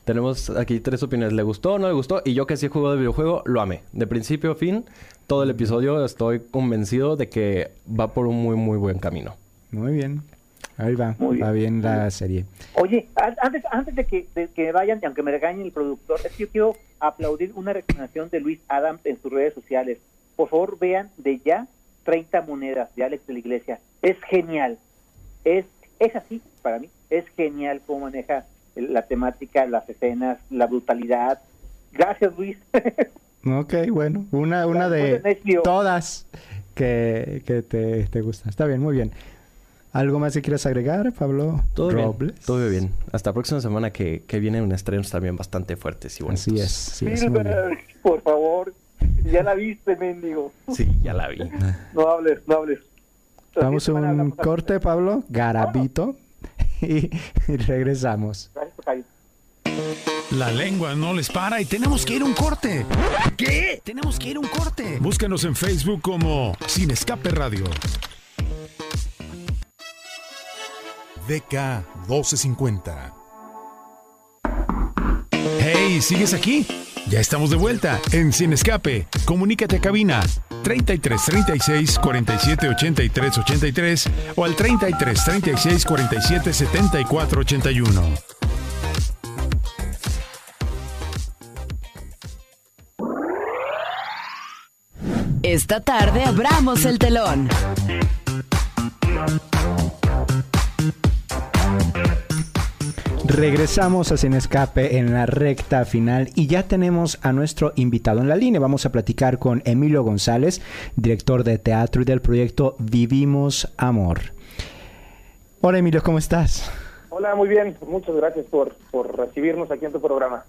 S9: Tenemos aquí tres opiniones. ¿Le gustó o no le gustó? Y yo que sí juego de videojuego, lo amé. De principio a fin, todo el episodio estoy convencido de que va por un muy, muy buen camino.
S1: Muy bien. Ahí va.
S2: Muy bien.
S1: Va bien la serie.
S2: Oye, an- antes, antes de, que, de que vayan, y aunque me regañe el productor, es que yo quiero aplaudir una recomendación de Luis Adams en sus redes sociales. Por favor, vean de ya 30 monedas de Alex de la Iglesia. Es genial. Es, es así para mí. Es genial cómo maneja la temática, las escenas, la brutalidad. Gracias, Luis.
S1: Ok, bueno. Una, una de todas que, que te, te gusta. Está bien, muy bien. ¿Algo más que quieras agregar, Pablo?
S9: Todo
S1: Robles?
S9: bien. Todo bien. Hasta la próxima semana que, que vienen estrenos también bastante fuertes y bonitos.
S1: Así es. así es, muy bien.
S2: Silver, por favor. Ya la viste, mendigo.
S9: Sí, ya la vi.
S2: No hables, no hables.
S1: Vamos a un corte, Pablo. Garabito. Y, y regresamos.
S2: Gracias.
S4: La lengua no les para y tenemos que ir a un corte. ¿Qué? Tenemos que ir a un corte. Búscanos en Facebook como Sin Escape Radio. DK 1250. Hey, ¿sigues aquí? Ya estamos de vuelta en Sin Escape. Comunícate a cabina 33 36 47 83 83 o al 33 36 47 74 81.
S6: Esta tarde abramos el telón.
S1: Regresamos a Sin Escape en la recta final y ya tenemos a nuestro invitado en la línea. Vamos a platicar con Emilio González, director de teatro y del proyecto Vivimos Amor. Hola Emilio, ¿cómo estás?
S10: Hola, muy bien. Muchas gracias por, por recibirnos aquí en tu programa.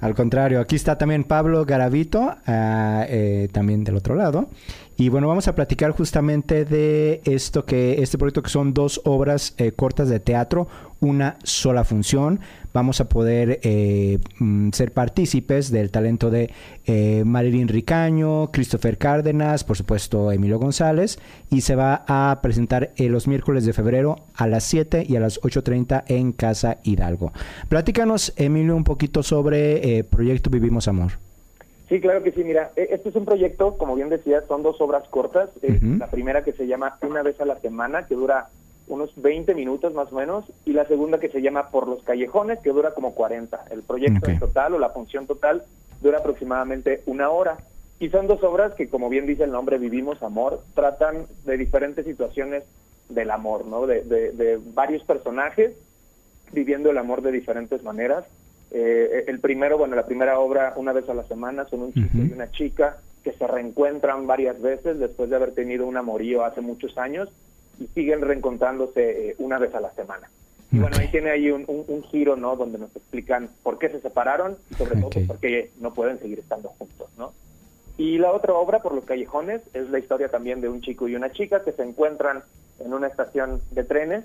S1: Al contrario, aquí está también Pablo Garavito, ah, eh, también del otro lado. Y bueno, vamos a platicar justamente de esto que, este proyecto que son dos obras eh, cortas de teatro, una sola función. Vamos a poder eh, mm, ser partícipes del talento de eh, Marilyn Ricaño, Christopher Cárdenas, por supuesto Emilio González. Y se va a presentar eh, los miércoles de febrero a las 7 y a las 8.30 en Casa Hidalgo. Platícanos, Emilio, un poquito sobre Proyecto Vivimos Amor.
S10: Sí, claro que sí. Mira, e, este es un proyecto, como bien decía, son dos obras cortas. La primera que se llama Una vez a la semana, que dura unos 20 minutos más o menos, y la segunda que se llama Por los Callejones, que dura como 40. El proyecto en total o la función total dura aproximadamente una hora. Y son dos obras que, como bien dice el nombre, Vivimos Amor, tratan de diferentes situaciones del amor, ¿no? De, de varios personajes viviendo el amor de diferentes maneras. Eh, el primero, bueno, la primera obra, una vez a la semana, son un chico y una chica que se reencuentran varias veces después de haber tenido un amorío hace muchos años y siguen reencontrándose eh, una vez a la semana. Y bueno, ahí tiene ahí un, giro, ¿no? Donde nos explican por qué se separaron y sobre todo por qué no pueden seguir estando juntos, ¿no? Y la otra obra, Por los Callejones, es la historia también de un chico y una chica que se encuentran en una estación de trenes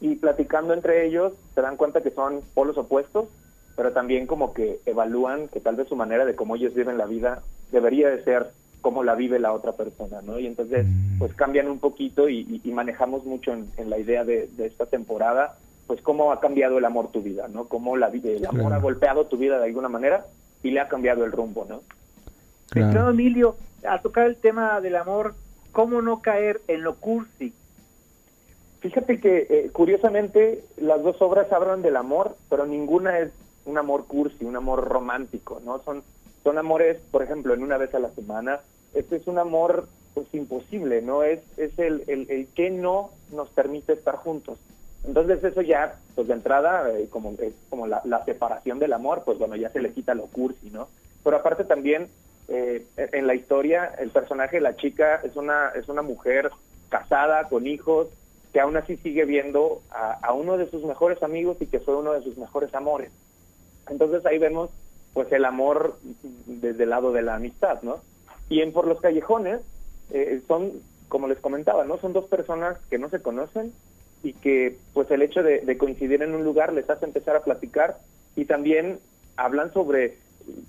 S10: y platicando entre ellos se dan cuenta que son polos opuestos pero también como que evalúan que tal vez su manera de cómo ellos viven la vida debería de ser como la vive la otra persona, ¿no? Y entonces, mm. pues cambian un poquito y, manejamos mucho en, la idea de, esta temporada, pues cómo ha cambiado el amor tu vida, ¿no? Cómo la, el amor ha golpeado tu vida de alguna manera y le ha cambiado el rumbo, ¿no?
S2: Claro. Emilio, a tocar el tema del amor, ¿cómo no caer en lo cursi?
S10: Fíjate que eh, curiosamente las dos obras hablan del amor, pero ninguna es un amor cursi, un amor romántico, ¿no? Son, son amores, por ejemplo, en una vez a la semana. Este es un amor pues imposible, ¿no? Es, es el, el, que no nos permite estar juntos. Entonces eso ya, pues de entrada, eh, como es como la, separación del amor, pues bueno, ya se le quita lo cursi, ¿no? Pero aparte también, eh, en la historia, el personaje, la chica, es una, es una mujer casada, con hijos, que aún así sigue viendo a, a uno de sus mejores amigos y que fue uno de sus mejores amores. Entonces ahí vemos pues el amor desde el lado de la amistad, ¿no? Y en Por los Callejones eh, son, como les comentaba, ¿no? Son dos personas que no se conocen y que pues el hecho de, coincidir en un lugar les hace empezar a platicar y también hablan sobre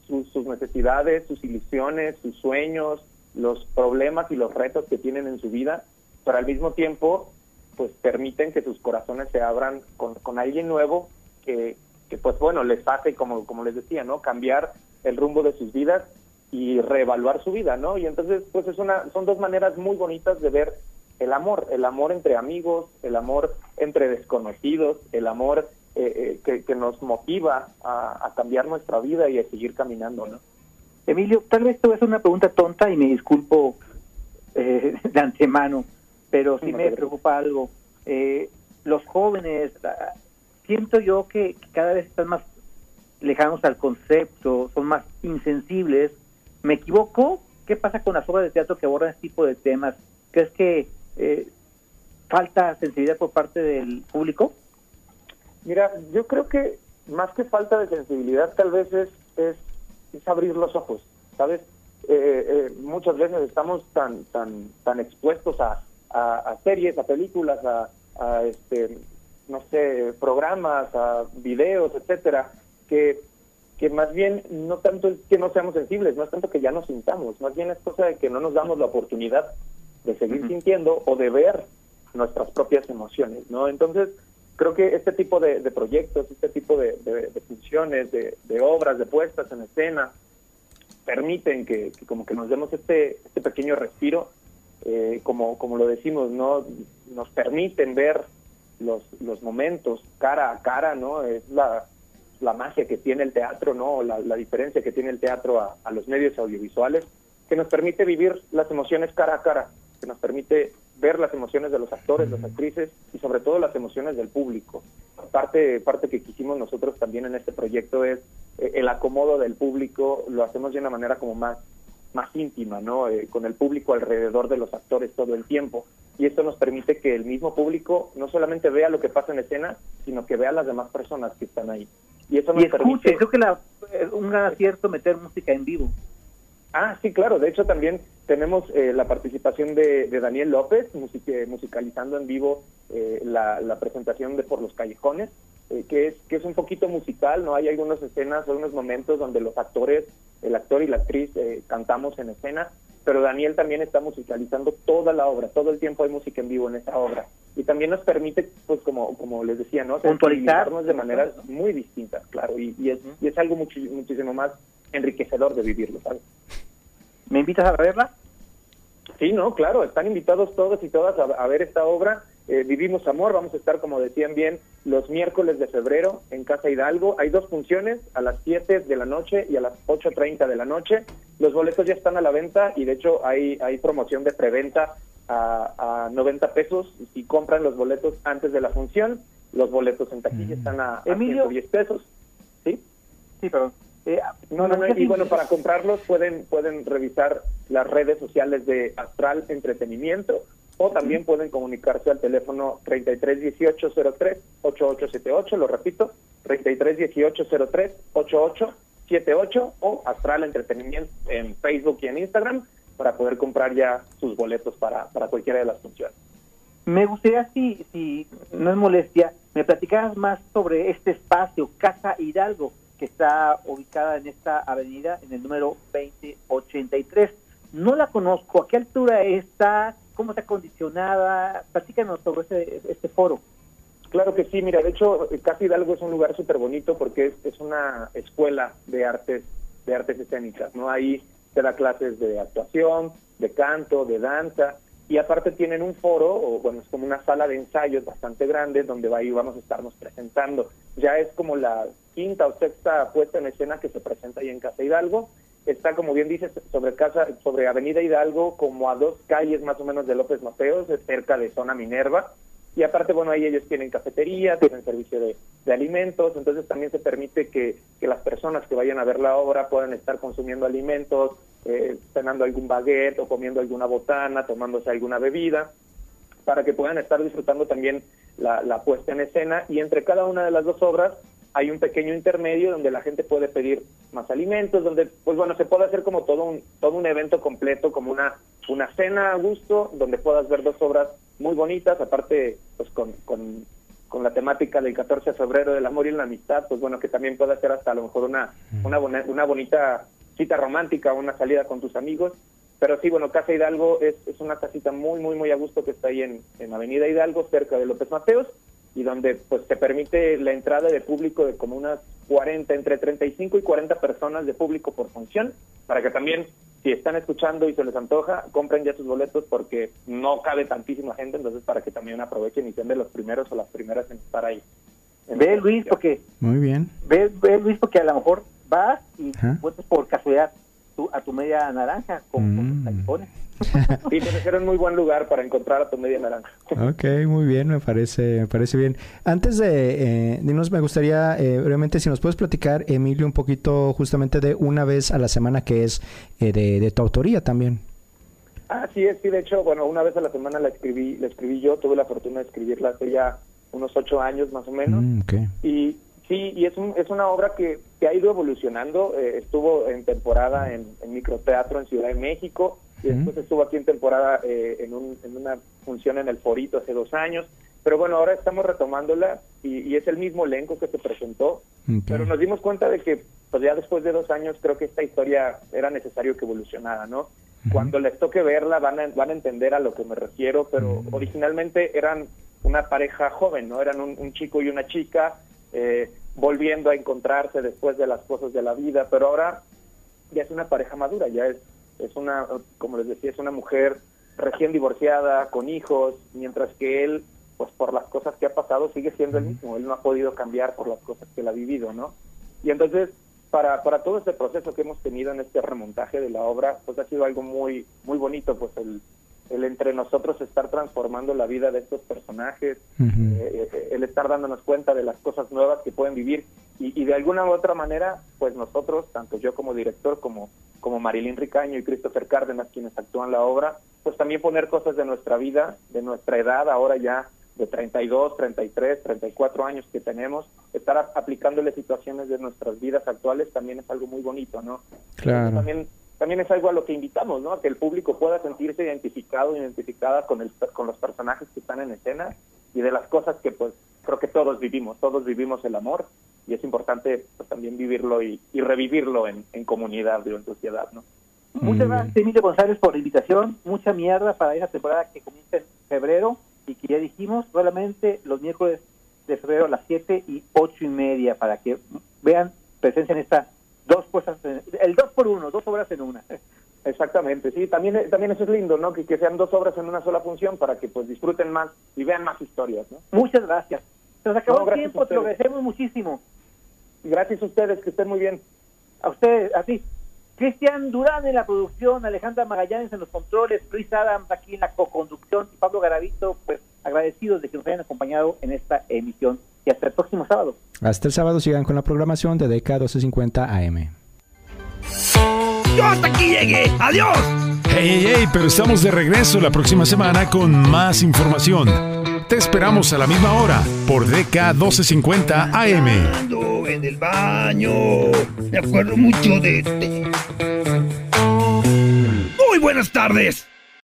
S10: sus necesidades, sus ilusiones, sus sueños, los problemas y los retos que tienen en su vida, pero al mismo tiempo pues permiten que sus corazones se abran con, con alguien nuevo que, que pues bueno, les hace, como, como les decía, ¿no? Cambiar el rumbo de sus vidas y reevaluar su vida, ¿no? Y entonces, pues es una, son dos maneras muy bonitas de ver el amor, el amor entre amigos, el amor entre desconocidos, el amor eh, eh, que, nos motiva a, cambiar nuestra vida y a seguir caminando, ¿no?
S2: Emilio, tal vez te voy a hacer una pregunta tonta y me disculpo eh, de antemano, pero sí me preocupa algo. los jóvenes, siento yo que, cada vez están más lejanos al concepto, son más insensibles. ¿Me equivoco? ¿Qué pasa con las obras de teatro que abordan este tipo de temas? ¿Crees que eh, falta sensibilidad por parte del público?
S10: Mira, yo creo que más que falta de sensibilidad, tal vez es, es, abrir los ojos, ¿sabes? Eh, eh, muchas veces estamos tan tan tan expuestos a, a, series, a películas, a este no sé, programas, a videos, etcétera, que que más bien no tanto es que no seamos sensibles, no es tanto que ya nos sintamos, más bien es cosa de que no nos damos la oportunidad de seguir sintiendo o de ver nuestras propias emociones, ¿no? Entonces, creo que este tipo de, proyectos, este tipo de, funciones, de, obras, de puestas en escena, permiten que, como que nos demos este, este pequeño respiro, eh, como, como lo decimos, ¿no? Nos permiten ver los, los momentos cara a cara, ¿no? Es la, la magia que tiene el teatro, ¿no? La, la diferencia que tiene el teatro a, a los medios audiovisuales, que nos permite vivir las emociones cara a cara, que nos permite ver las emociones de los actores, las actrices y sobre todo las emociones del público. Parte, parte que quisimos nosotros también en este proyecto es eh, el acomodo del público, lo hacemos de una manera como más, más íntima, ¿no? Eh, con el público alrededor de los actores todo el tiempo. Y esto nos permite que el mismo público no solamente vea lo que pasa en escena, sino que vea a las demás personas que están ahí.
S2: Y eso nos permite... creo que la, un gran acierto meter música en vivo.
S10: Ah, sí, claro. De hecho, también tenemos eh, la participación de, Daniel López, musicalizando en vivo eh, la, presentación de Por los Callejones, eh, que, es, que es un poquito musical, ¿no? Hay algunas escenas, algunos momentos donde los actores, el actor y la actriz cantamos en escena, pero Daniel también está musicalizando toda la obra, todo el tiempo hay música en vivo en esa obra. Y también nos permite, pues como, como les decía, ¿no? Puntualizarnos de maneras muy distintas, claro, y, es, y es algo muchísimo más enriquecedor de vivirlo, ¿sabes?
S2: ¿Me invitas a verla?
S10: Sí, no, claro, están invitados todos y todas a, ver esta obra. Eh, Vivimos Amor, vamos a estar, como decían bien, los miércoles de febrero en Casa Hidalgo. Hay dos funciones, a las 7 de la noche y a las 8.30 de la noche. Los boletos ya están a la venta y de hecho hay, hay promoción de preventa a, a 90 pesos si compran los boletos antes de la función. Los boletos en taquilla mm. están a, a 110 pesos. ¿Sí?
S2: Sí, perdón.
S10: Eh, no, no, y bueno, para comprarlos pueden, pueden revisar las redes sociales de Astral Entretenimiento o también pueden comunicarse al teléfono 331803 8878, lo repito, 331803 8878 o Astral Entretenimiento en Facebook y en Instagram para poder comprar ya sus boletos para, para cualquiera de las funciones.
S2: Me gustaría, si, si no es molestia, me platicaras más sobre este espacio, Casa Hidalgo que está ubicada en esta avenida, en el número 2083. No la conozco, ¿a qué altura está? ¿Cómo está condicionada? Platícanos sobre este, este foro.
S10: Claro que sí, mira, de hecho, Casa Hidalgo es un lugar súper bonito porque es, es, una escuela de artes, de artes escénicas, ¿no? Ahí se da clases de actuación, de canto, de danza, y aparte tienen un foro, o bueno, es como una sala de ensayos bastante grande donde ahí vamos a estarnos presentando. Ya es como la quinta o sexta puesta en escena que se presenta ahí en Casa Hidalgo. Está, como bien dices, sobre casa, sobre Avenida Hidalgo, como a dos calles más o menos de López Mateos, cerca de Zona Minerva. Y aparte, bueno, ahí ellos tienen cafetería, tienen servicio de, alimentos, entonces también se permite que, que, las personas que vayan a ver la obra puedan estar consumiendo alimentos, eh, cenando algún baguette o comiendo alguna botana, tomándose alguna bebida, para que puedan estar disfrutando también la, la puesta en escena. Y entre cada una de las dos obras hay un pequeño intermedio donde la gente puede pedir más alimentos, donde, pues bueno, se puede hacer como todo un, todo un evento completo, como una, una cena a gusto, donde puedas ver dos obras muy bonitas, aparte, pues con, con, con la temática del 14 de febrero del amor y la amistad, pues bueno, que también puede ser hasta a lo mejor una, una, una bonita cita romántica, una salida con tus amigos. Pero sí, bueno, Casa Hidalgo es, es una casita muy, muy, muy a gusto que está ahí en, en Avenida Hidalgo, cerca de López Mateos, y donde pues te permite la entrada de público de como unas 40, entre 35 y 40 personas de público por función, para que también si están escuchando y se les antoja, compren ya sus boletos porque no cabe tantísima gente, entonces para que también aprovechen y sean de los primeros o las primeras en estar ahí.
S2: Ve Luis porque
S1: muy bien.
S2: Ve, ve Luis porque a lo mejor vas y vuelves por casualidad a tu media naranja con, mm.
S10: Sí, tiene que un muy buen lugar para encontrar a tu media naranja.
S1: Ok, muy bien, me parece, me parece bien. Antes de, eh, dinos, me gustaría eh, brevemente si nos puedes platicar, Emilio, un poquito justamente de una vez a la semana que es eh, de, tu autoría también.
S10: Ah, sí, sí, de hecho, bueno, una vez a la semana la escribí, la escribí yo, tuve la fortuna de escribirla hace ya unos ocho años más o menos. Mm, y Sí, y es, un, es una obra que, que ha ido evolucionando. Eh, estuvo en temporada en, microteatro en Ciudad de México y después estuvo aquí en temporada eh, en, un, en una función en el Forito hace dos años. Pero bueno, ahora estamos retomándola y, y es el mismo elenco que se presentó. Pero nos dimos cuenta de que pues ya después de dos años creo que esta historia era necesario que evolucionara, ¿no? Cuando les toque verla van a, van a entender a lo que me refiero, pero originalmente eran una pareja joven, ¿no? Eran un, un chico y una chica eh, volviendo a encontrarse después de las cosas de la vida, pero ahora ya es una pareja madura, ya es, es una, como les decía, es una mujer recién divorciada, con hijos, mientras que él, pues por las cosas que ha pasado, sigue siendo el mismo, él no ha podido cambiar por las cosas que él ha vivido, ¿no? Y entonces, para, para todo este proceso que hemos tenido en este remontaje de la obra, pues ha sido algo muy, muy bonito, pues el, el entre nosotros estar transformando la vida de estos personajes, eh, eh, el estar dándonos cuenta de las cosas nuevas que pueden vivir y, y de alguna u otra manera, pues nosotros, tanto yo como director, como, como Marilyn Ricaño y Christopher Cárdenas, quienes actúan la obra, pues también poner cosas de nuestra vida, de nuestra edad, ahora ya de 32, 33, 34 años que tenemos, estar aplicándole situaciones de nuestras vidas actuales también es algo muy bonito, ¿no?
S1: Claro.
S10: También también es algo a lo que invitamos, ¿no? A que el público pueda sentirse identificado, identificada con el con los personajes que están en escena y de las cosas que pues creo que todos vivimos, todos vivimos el amor y es importante pues, también vivirlo y, y revivirlo en, en comunidad o en sociedad, ¿no?
S2: Muchas gracias, Emilio González, por la invitación. Mucha mierda para esa temporada que comienza en febrero y que ya dijimos, solamente los miércoles de febrero a las 7 y 8 y media para que vean presencia en esta dos cosas, el dos por uno, dos obras en una.
S10: Exactamente, sí, también también eso es lindo, ¿no? Que, que sean dos obras en una sola función para que pues disfruten más y vean más historias, ¿no?
S2: Muchas gracias. Nos acabó
S10: No,
S2: el tiempo,
S10: a
S2: te lo agradecemos muchísimo.
S10: Gracias a ustedes, que estén muy bien.
S2: A ustedes, así. Cristian Durán en la producción, Alejandra Magallanes en los controles, Luis Adams aquí en la co-conducción y Pablo Garavito, pues agradecidos de que nos hayan acompañado en esta emisión. Y hasta el próximo sábado.
S1: Hasta el sábado sigan con la programación de DK 1250 AM.
S5: Yo hasta aquí llegué. Adiós.
S4: Hey, hey, hey, pero estamos de regreso la próxima semana con más información. Te esperamos a la misma hora por DK 1250 AM.
S5: Ando en el baño. Me acuerdo mucho de este. Muy buenas tardes.